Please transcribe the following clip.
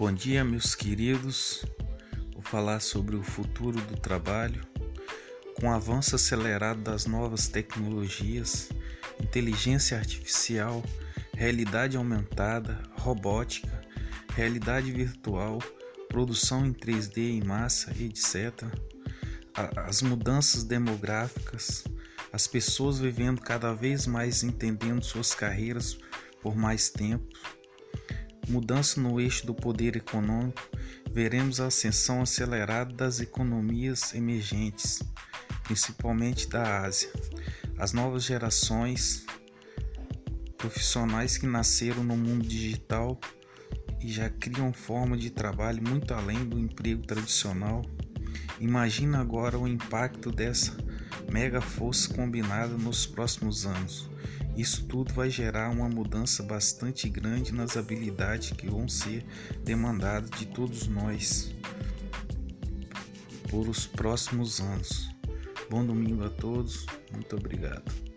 Bom dia, meus queridos. Vou falar sobre o futuro do trabalho. Com o avanço acelerado das novas tecnologias, inteligência artificial, realidade aumentada, robótica, realidade virtual, produção em 3D em massa, etc. As mudanças demográficas, as pessoas vivendo cada vez mais entendendo suas carreiras por mais tempo mudança no eixo do poder econômico, veremos a ascensão acelerada das economias emergentes, principalmente da Ásia. As novas gerações profissionais que nasceram no mundo digital e já criam forma de trabalho muito além do emprego tradicional. Imagina agora o impacto dessa mega força combinada nos próximos anos. Isso tudo vai gerar uma mudança bastante grande nas habilidades que vão ser demandadas de todos nós por os próximos anos. Bom domingo a todos, muito obrigado.